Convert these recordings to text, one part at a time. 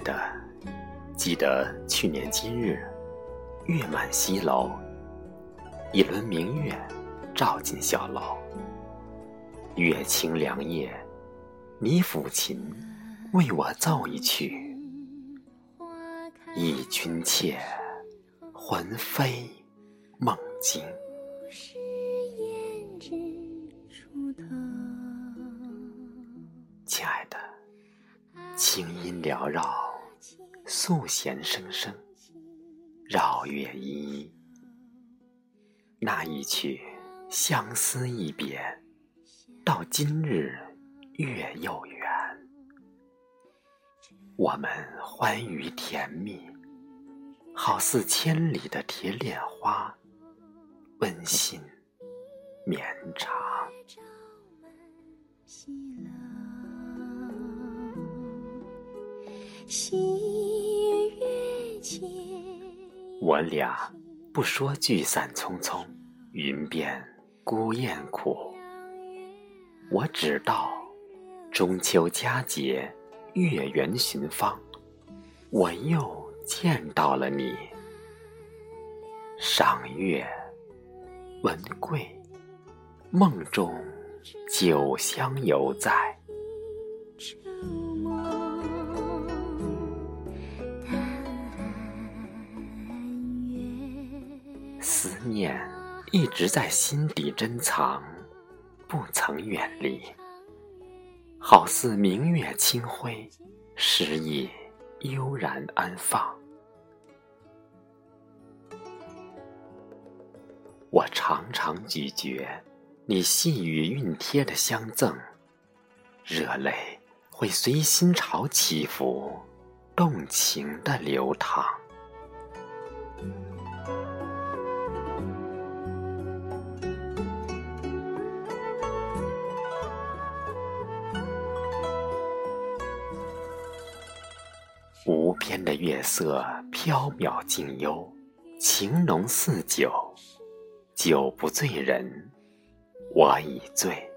的，记得去年今日，月满西楼，一轮明月照进小楼。月清凉夜，你抚琴为我奏一曲，忆君妾，魂飞梦惊。亲爱的，清音缭绕，素弦声声，绕月依依。那一曲相思一别，到今日月又圆。我们欢愉甜蜜，好似千里的铁链花，温馨绵长。我俩不说聚散匆匆，云边孤雁苦。我只道中秋佳节，月圆寻芳，我又见到了你。赏月闻桂，梦中酒香犹在。思念一直在心底珍藏，不曾远离。好似明月清辉，诗意悠然安放。我常常咀嚼你细语熨帖的相赠，热泪会随心潮起伏，动情的流淌。边的月色飘渺静幽，情浓似酒，酒不醉人，我已醉。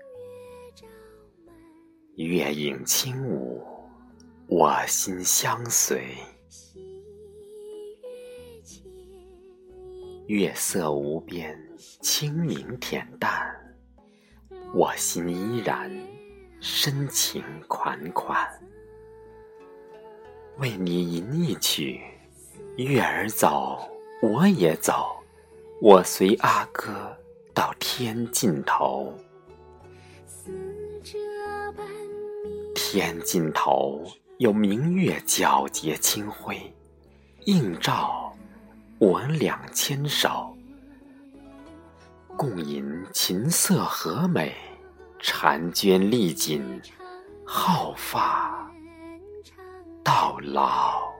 月影轻舞，我心相随。月色无边，清明恬淡，我心依然深情款款。为你吟一曲，月儿走，我也走，我随阿哥到天尽头。天尽头有明月皎洁清辉，映照我两牵手，共吟琴瑟和美，婵娟丽锦，皓发。到老。